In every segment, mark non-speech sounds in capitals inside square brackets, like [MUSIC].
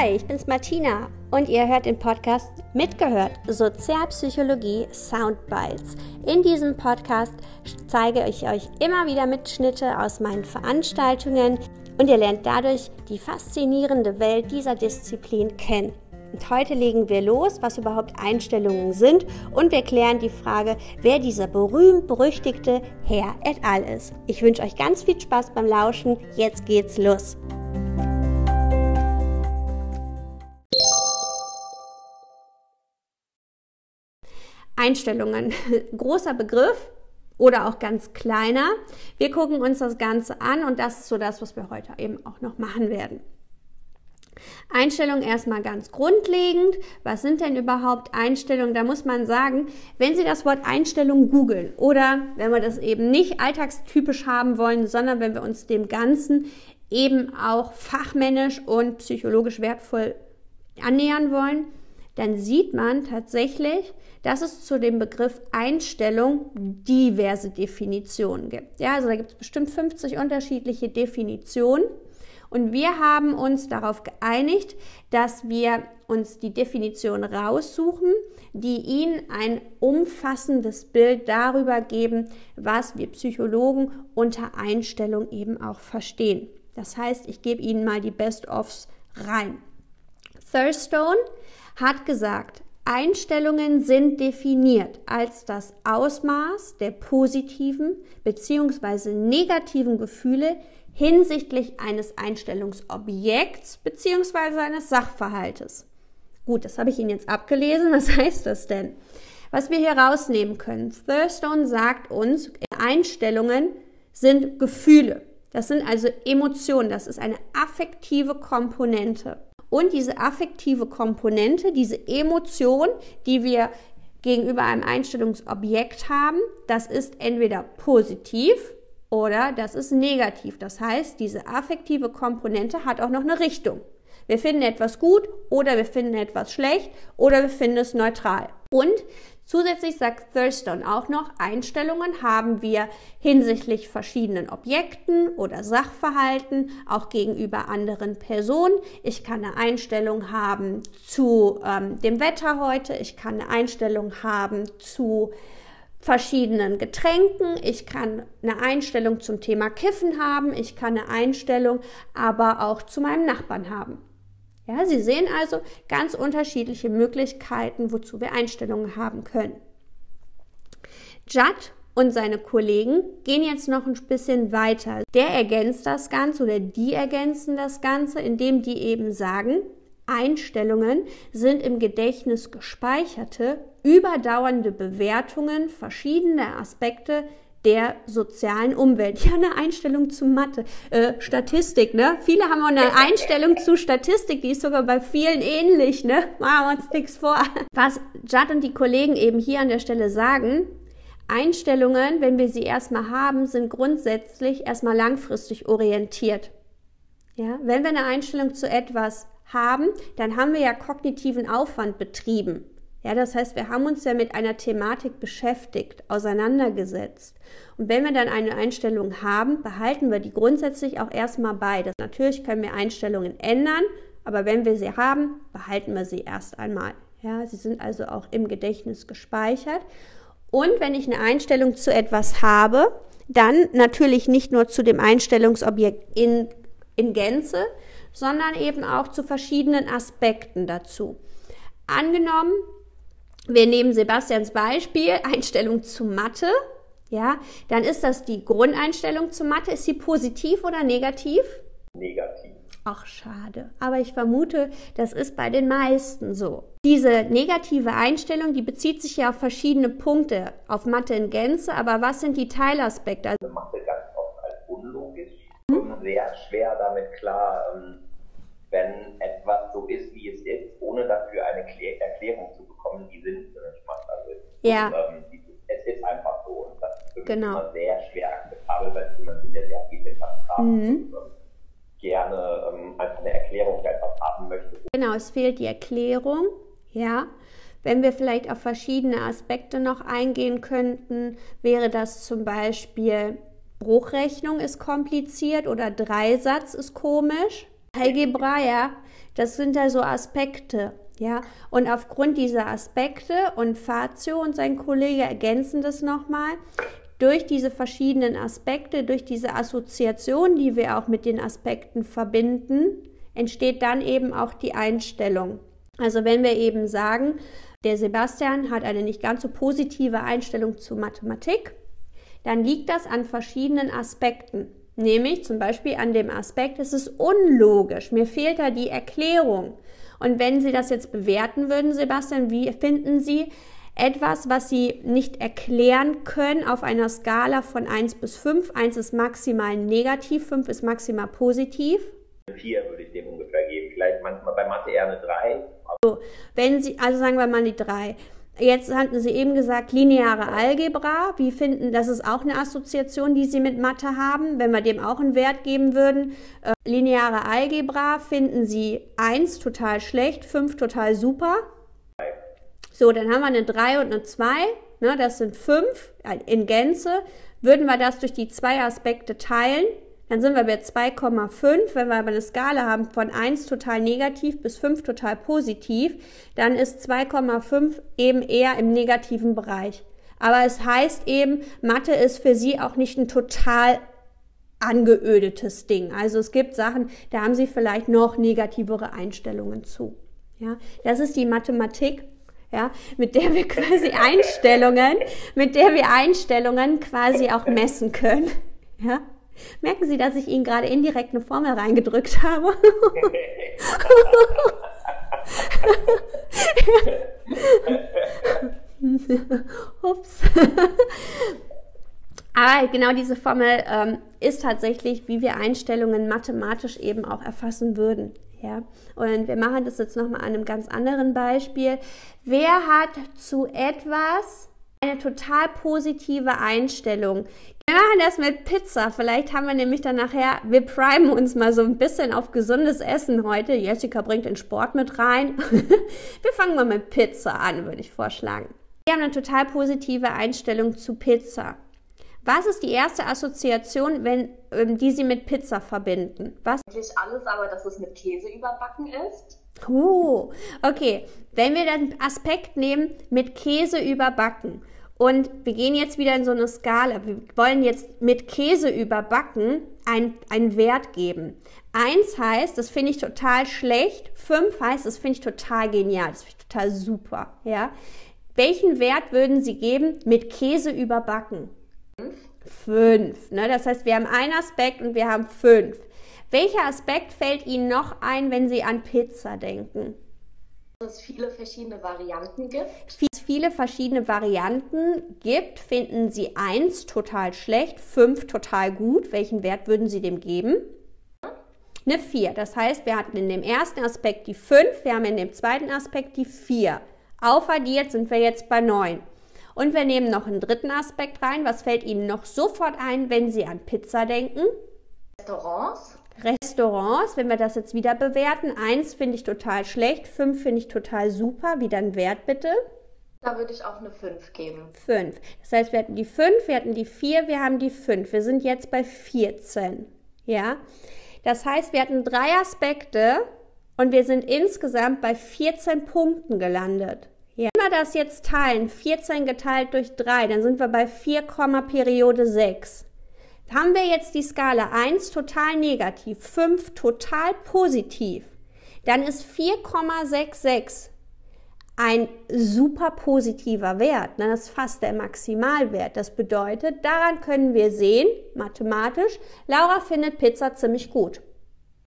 Hi, ich bin's Martina und ihr hört den Podcast Mitgehört Sozialpsychologie Soundbites. In diesem Podcast zeige ich euch immer wieder Mitschnitte aus meinen Veranstaltungen und ihr lernt dadurch die faszinierende Welt dieser Disziplin kennen. Und heute legen wir los, was überhaupt Einstellungen sind und wir klären die Frage, wer dieser berühmt-berüchtigte Herr et al. ist. Ich wünsche euch ganz viel Spaß beim Lauschen. Jetzt geht's los. Einstellungen. [LAUGHS] Großer Begriff oder auch ganz kleiner. Wir gucken uns das Ganze an und das ist so das, was wir heute eben auch noch machen werden. Einstellungen erstmal ganz grundlegend. Was sind denn überhaupt Einstellungen? Da muss man sagen, wenn Sie das Wort Einstellung googeln oder wenn wir das eben nicht alltagstypisch haben wollen, sondern wenn wir uns dem Ganzen eben auch fachmännisch und psychologisch wertvoll annähern wollen, dann sieht man tatsächlich, dass es zu dem Begriff Einstellung diverse Definitionen gibt. Ja, also da gibt es bestimmt 50 unterschiedliche Definitionen. Und wir haben uns darauf geeinigt, dass wir uns die Definition raussuchen, die Ihnen ein umfassendes Bild darüber geben, was wir Psychologen unter Einstellung eben auch verstehen. Das heißt, ich gebe Ihnen mal die Best-ofs rein. Thurstone hat gesagt, Einstellungen sind definiert als das Ausmaß der positiven bzw. negativen Gefühle hinsichtlich eines Einstellungsobjekts bzw. eines Sachverhaltes. Gut, das habe ich Ihnen jetzt abgelesen. [LAUGHS] Was heißt das denn? Was wir hier rausnehmen können. Thurstone sagt uns, Einstellungen sind Gefühle. Das sind also Emotionen. Das ist eine affektive Komponente. Und diese affektive Komponente, diese Emotion, die wir gegenüber einem Einstellungsobjekt haben, das ist entweder positiv oder das ist negativ. Das heißt, diese affektive Komponente hat auch noch eine Richtung. Wir finden etwas gut oder wir finden etwas schlecht oder wir finden es neutral. Und Zusätzlich sagt Thurston auch noch, Einstellungen haben wir hinsichtlich verschiedenen Objekten oder Sachverhalten, auch gegenüber anderen Personen. Ich kann eine Einstellung haben zu ähm, dem Wetter heute, ich kann eine Einstellung haben zu verschiedenen Getränken, ich kann eine Einstellung zum Thema Kiffen haben, ich kann eine Einstellung aber auch zu meinem Nachbarn haben. Ja, Sie sehen also ganz unterschiedliche Möglichkeiten, wozu wir Einstellungen haben können. Judd und seine Kollegen gehen jetzt noch ein bisschen weiter. Der ergänzt das Ganze oder die ergänzen das Ganze, indem die eben sagen, Einstellungen sind im Gedächtnis gespeicherte, überdauernde Bewertungen verschiedener Aspekte der sozialen Umwelt. Ja, eine Einstellung zu Mathe, äh, Statistik, ne? Viele haben auch eine [LAUGHS] Einstellung zu Statistik, die ist sogar bei vielen ähnlich, ne? Machen wir uns nichts vor. Was Judd und die Kollegen eben hier an der Stelle sagen, Einstellungen, wenn wir sie erstmal haben, sind grundsätzlich erstmal langfristig orientiert. Ja, wenn wir eine Einstellung zu etwas haben, dann haben wir ja kognitiven Aufwand betrieben. Ja, das heißt, wir haben uns ja mit einer Thematik beschäftigt, auseinandergesetzt. Und wenn wir dann eine Einstellung haben, behalten wir die grundsätzlich auch erstmal bei. Das, natürlich können wir Einstellungen ändern, aber wenn wir sie haben, behalten wir sie erst einmal. Ja, sie sind also auch im Gedächtnis gespeichert. Und wenn ich eine Einstellung zu etwas habe, dann natürlich nicht nur zu dem Einstellungsobjekt in, in Gänze, sondern eben auch zu verschiedenen Aspekten dazu. Angenommen, wir nehmen Sebastians Beispiel, Einstellung zu Mathe. Ja, dann ist das die Grundeinstellung zu Mathe. Ist sie positiv oder negativ? Negativ. Ach, schade. Aber ich vermute, das ist bei den meisten so. Diese negative Einstellung, die bezieht sich ja auf verschiedene Punkte, auf Mathe in Gänze. Aber was sind die Teilaspekte? Also Mathe ganz oft als unlogisch. Hm? Sehr schwer damit klar, ähm, wenn so ist, wie es ist, ohne dafür eine Erklärung zu bekommen, die Sinn macht. Also ja. ähm, es ist einfach so und das ist für mich genau. immer sehr schwer akzeptabel, weil ich jemand bin, der sehr viel etwas haben mhm. und ähm, gerne ähm, einfach eine Erklärung für etwas haben möchte. Genau, es fehlt die Erklärung, ja. Wenn wir vielleicht auf verschiedene Aspekte noch eingehen könnten, wäre das zum Beispiel Bruchrechnung ist kompliziert oder Dreisatz ist komisch. Algebra, ja, das sind da so Aspekte. Ja, und aufgrund dieser Aspekte und Fazio und sein Kollege ergänzen das nochmal, durch diese verschiedenen Aspekte, durch diese Assoziation, die wir auch mit den Aspekten verbinden, entsteht dann eben auch die Einstellung. Also wenn wir eben sagen, der Sebastian hat eine nicht ganz so positive Einstellung zu Mathematik, dann liegt das an verschiedenen Aspekten. Nämlich zum Beispiel an dem Aspekt, es ist unlogisch, mir fehlt da die Erklärung. Und wenn Sie das jetzt bewerten würden, Sebastian, wie finden Sie etwas, was Sie nicht erklären können auf einer Skala von 1 bis 5? 1 ist maximal negativ, 5 ist maximal positiv. 4 würde ich dem ungefähr geben. Vielleicht manchmal bei Mathe eher eine 3. So, wenn Sie, also sagen wir mal die 3. Jetzt hatten Sie eben gesagt, lineare Algebra. Wie finden, das ist auch eine Assoziation, die Sie mit Mathe haben, wenn wir dem auch einen Wert geben würden. Äh, lineare Algebra finden Sie 1 total schlecht, 5 total super. So, dann haben wir eine 3 und eine 2. Ne, das sind 5 äh, in Gänze. Würden wir das durch die zwei Aspekte teilen, dann sind wir bei 2,5. Wenn wir aber eine Skala haben von 1 total negativ bis 5 total positiv, dann ist 2,5 eben eher im negativen Bereich. Aber es heißt eben, Mathe ist für Sie auch nicht ein total angeödetes Ding. Also es gibt Sachen, da haben Sie vielleicht noch negativere Einstellungen zu. Ja, das ist die Mathematik ja, mit der wir quasi [LAUGHS] Einstellungen, mit der wir Einstellungen quasi auch messen können. Ja. Merken Sie, dass ich Ihnen gerade indirekt eine Formel reingedrückt habe? [LAUGHS] Ups. Aber genau diese Formel ähm, ist tatsächlich, wie wir Einstellungen mathematisch eben auch erfassen würden. Ja, und wir machen das jetzt nochmal an einem ganz anderen Beispiel. Wer hat zu etwas eine total positive Einstellung? Wir machen das mit Pizza. Vielleicht haben wir nämlich dann nachher, wir primen uns mal so ein bisschen auf gesundes Essen heute. Jessica bringt den Sport mit rein. [LAUGHS] wir fangen mal mit Pizza an, würde ich vorschlagen. Wir haben eine total positive Einstellung zu Pizza. Was ist die erste Assoziation, wenn, ähm, die Sie mit Pizza verbinden? Was? Eigentlich alles, aber dass es mit Käse überbacken ist. Oh, okay. Wenn wir den Aspekt nehmen, mit Käse überbacken und wir gehen jetzt wieder in so eine Skala. Wir wollen jetzt mit Käse überbacken einen Wert geben. Eins heißt, das finde ich total schlecht. Fünf heißt, das finde ich total genial. Das finde ich total super. Ja? Welchen Wert würden Sie geben mit Käse überbacken? Fünf. Ne? Das heißt, wir haben einen Aspekt und wir haben fünf. Welcher Aspekt fällt Ihnen noch ein, wenn Sie an Pizza denken? Es viele verschiedene Varianten gibt. Es viele verschiedene Varianten gibt, finden Sie eins total schlecht, fünf total gut. Welchen Wert würden Sie dem geben? Eine 4. Das heißt, wir hatten in dem ersten Aspekt die 5, wir haben in dem zweiten Aspekt die 4. Aufaddiert sind wir jetzt bei 9. Und wir nehmen noch einen dritten Aspekt rein. Was fällt Ihnen noch sofort ein, wenn Sie an Pizza denken? Restaurants. Restaurants, wenn wir das jetzt wieder bewerten, eins finde ich total schlecht, fünf finde ich total super. Wieder ein Wert bitte. Da würde ich auch eine 5 geben. 5. Das heißt, wir hatten die 5, wir hatten die 4, wir haben die 5. Wir sind jetzt bei 14. Ja? Das heißt, wir hatten drei Aspekte und wir sind insgesamt bei 14 Punkten gelandet. Ja. Wenn wir das jetzt teilen, 14 geteilt durch 3, dann sind wir bei 4, Periode 6. Haben wir jetzt die Skala 1 total negativ, 5 total positiv, dann ist 4,66 ein super positiver Wert. Das ist fast der Maximalwert. Das bedeutet, daran können wir sehen, mathematisch, Laura findet Pizza ziemlich gut.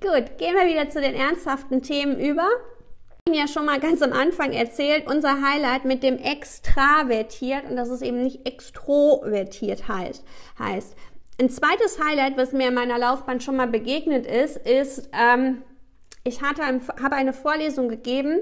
Gut, gehen wir wieder zu den ernsthaften Themen über. Ich habe ja schon mal ganz am Anfang erzählt, unser Highlight mit dem extravertiert und dass es eben nicht extrovertiert heißt. heißt. Ein zweites Highlight, was mir in meiner Laufbahn schon mal begegnet ist, ist, ähm, ich hatte habe eine Vorlesung gegeben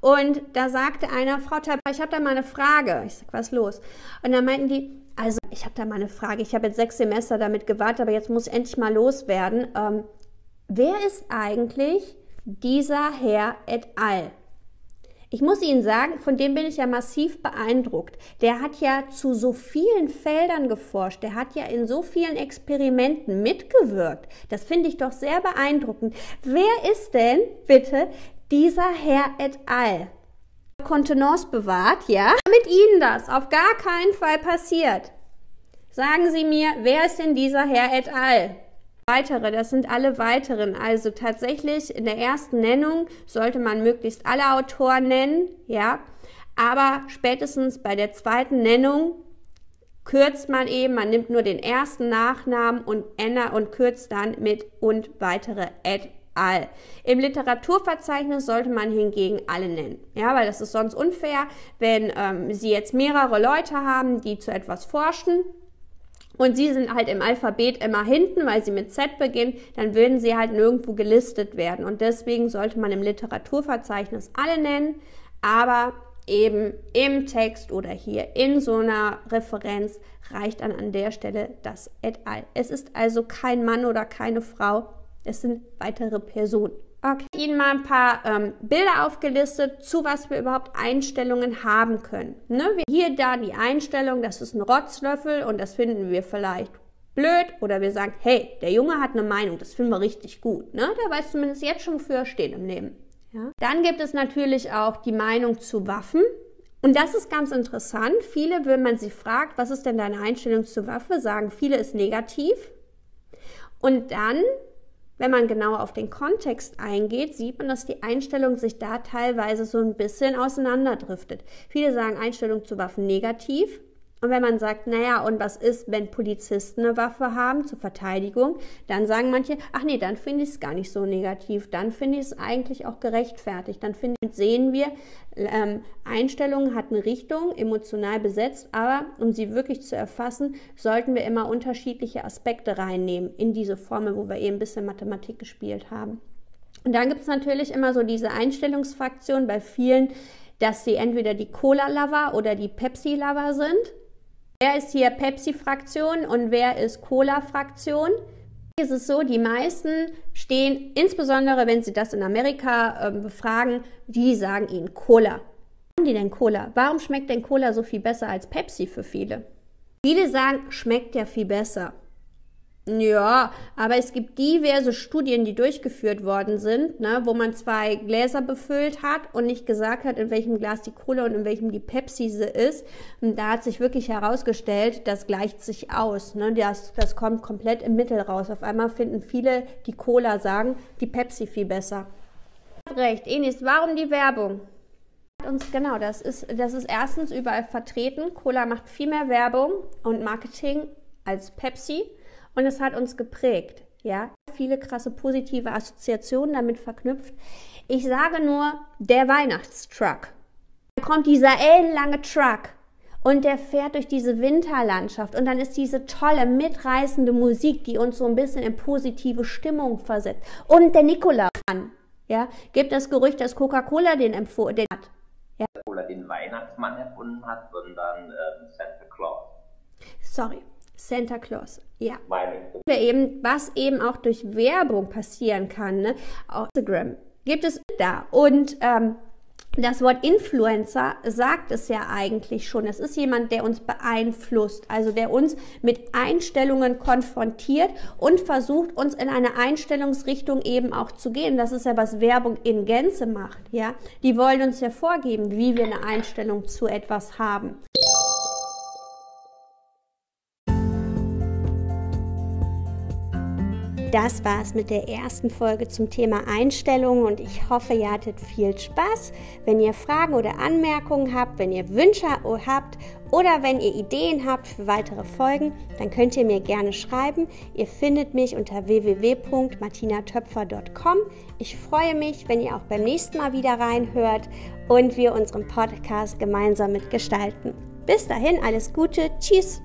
und da sagte einer, Frau Teiper, ich habe da mal eine Frage. Ich sag, was los? Und dann meinten die, also ich habe da mal eine Frage. Ich habe jetzt sechs Semester damit gewartet, aber jetzt muss ich endlich mal loswerden. Ähm, wer ist eigentlich dieser Herr et al? Ich muss Ihnen sagen, von dem bin ich ja massiv beeindruckt. Der hat ja zu so vielen Feldern geforscht. Der hat ja in so vielen Experimenten mitgewirkt. Das finde ich doch sehr beeindruckend. Wer ist denn bitte dieser Herr et al? Kontenance bewahrt, ja? Mit Ihnen das auf gar keinen Fall passiert. Sagen Sie mir, wer ist denn dieser Herr et al? Weitere, das sind alle weiteren. Also tatsächlich in der ersten Nennung sollte man möglichst alle Autoren nennen, ja. Aber spätestens bei der zweiten Nennung kürzt man eben, man nimmt nur den ersten Nachnamen und ändert und kürzt dann mit und weitere et al. Im Literaturverzeichnis sollte man hingegen alle nennen. Ja, weil das ist sonst unfair, wenn ähm, Sie jetzt mehrere Leute haben, die zu etwas forschen und sie sind halt im Alphabet immer hinten, weil sie mit Z beginnen, dann würden sie halt nirgendwo gelistet werden. Und deswegen sollte man im Literaturverzeichnis alle nennen, aber eben im Text oder hier in so einer Referenz reicht dann an der Stelle das et al. Es ist also kein Mann oder keine Frau, es sind weitere Personen. Okay. Ihnen mal ein paar ähm, Bilder aufgelistet, zu was wir überhaupt Einstellungen haben können. Ne? Hier da die Einstellung, das ist ein Rotzlöffel und das finden wir vielleicht blöd oder wir sagen, hey, der Junge hat eine Meinung, das finden wir richtig gut. Ne? Der weiß zumindest jetzt schon für stehen im Leben. Ja? Dann gibt es natürlich auch die Meinung zu Waffen. Und das ist ganz interessant. Viele, wenn man sie fragt, was ist denn deine Einstellung zur Waffe, sagen viele ist negativ. Und dann wenn man genauer auf den Kontext eingeht, sieht man, dass die Einstellung sich da teilweise so ein bisschen auseinanderdriftet. Viele sagen Einstellung zu Waffen negativ, und wenn man sagt, naja, und was ist, wenn Polizisten eine Waffe haben zur Verteidigung, dann sagen manche, ach nee, dann finde ich es gar nicht so negativ, dann finde ich es eigentlich auch gerechtfertigt. Dann finde ich, sehen wir, ähm, Einstellungen hat eine Richtung, emotional besetzt, aber um sie wirklich zu erfassen, sollten wir immer unterschiedliche Aspekte reinnehmen in diese Formel, wo wir eben ein bisschen Mathematik gespielt haben. Und dann gibt es natürlich immer so diese Einstellungsfraktion bei vielen, dass sie entweder die Cola-Lover oder die Pepsi-Lover sind. Wer ist hier Pepsi-Fraktion und wer ist Cola-Fraktion? Ist es so, die meisten stehen, insbesondere wenn sie das in Amerika äh, befragen, die sagen ihnen Cola. Warum die denn Cola? Warum schmeckt denn Cola so viel besser als Pepsi für viele? Viele sagen, schmeckt ja viel besser. Ja, aber es gibt diverse Studien, die durchgeführt worden sind, ne, wo man zwei Gläser befüllt hat und nicht gesagt hat, in welchem Glas die Cola und in welchem die Pepsi ist. Und da hat sich wirklich herausgestellt, das gleicht sich aus. Ne, das, das kommt komplett im Mittel raus. Auf einmal finden viele, die Cola sagen, die Pepsi viel besser. Recht, Enis, warum die Werbung? Uns, genau, das ist, das ist erstens überall vertreten. Cola macht viel mehr Werbung und Marketing als Pepsi und es hat uns geprägt. Ja, viele krasse positive Assoziationen damit verknüpft. Ich sage nur, der Weihnachtstruck. Da kommt dieser ellenlange Truck und der fährt durch diese Winterlandschaft und dann ist diese tolle, mitreißende Musik, die uns so ein bisschen in positive Stimmung versetzt. Und der Nikolaus an. Ja, gibt das Gerücht, dass Coca-Cola den empfohlen hat. Ja. Coca-Cola den Weihnachtsmann erfunden hat, sondern äh, Santa Claus. Sorry. Santa Claus, ja. Eben, was eben auch durch Werbung passieren kann, ne? Auf Instagram gibt es da. Und ähm, das Wort Influencer sagt es ja eigentlich schon. Es ist jemand, der uns beeinflusst, also der uns mit Einstellungen konfrontiert und versucht, uns in eine Einstellungsrichtung eben auch zu gehen. Das ist ja, was Werbung in Gänze macht, ja. Die wollen uns ja vorgeben, wie wir eine Einstellung zu etwas haben. Das war's mit der ersten Folge zum Thema Einstellungen und ich hoffe, ihr hattet viel Spaß. Wenn ihr Fragen oder Anmerkungen habt, wenn ihr Wünsche habt oder wenn ihr Ideen habt für weitere Folgen, dann könnt ihr mir gerne schreiben. Ihr findet mich unter www.martinatöpfer.com. Ich freue mich, wenn ihr auch beim nächsten Mal wieder reinhört und wir unseren Podcast gemeinsam mitgestalten. Bis dahin, alles Gute, tschüss!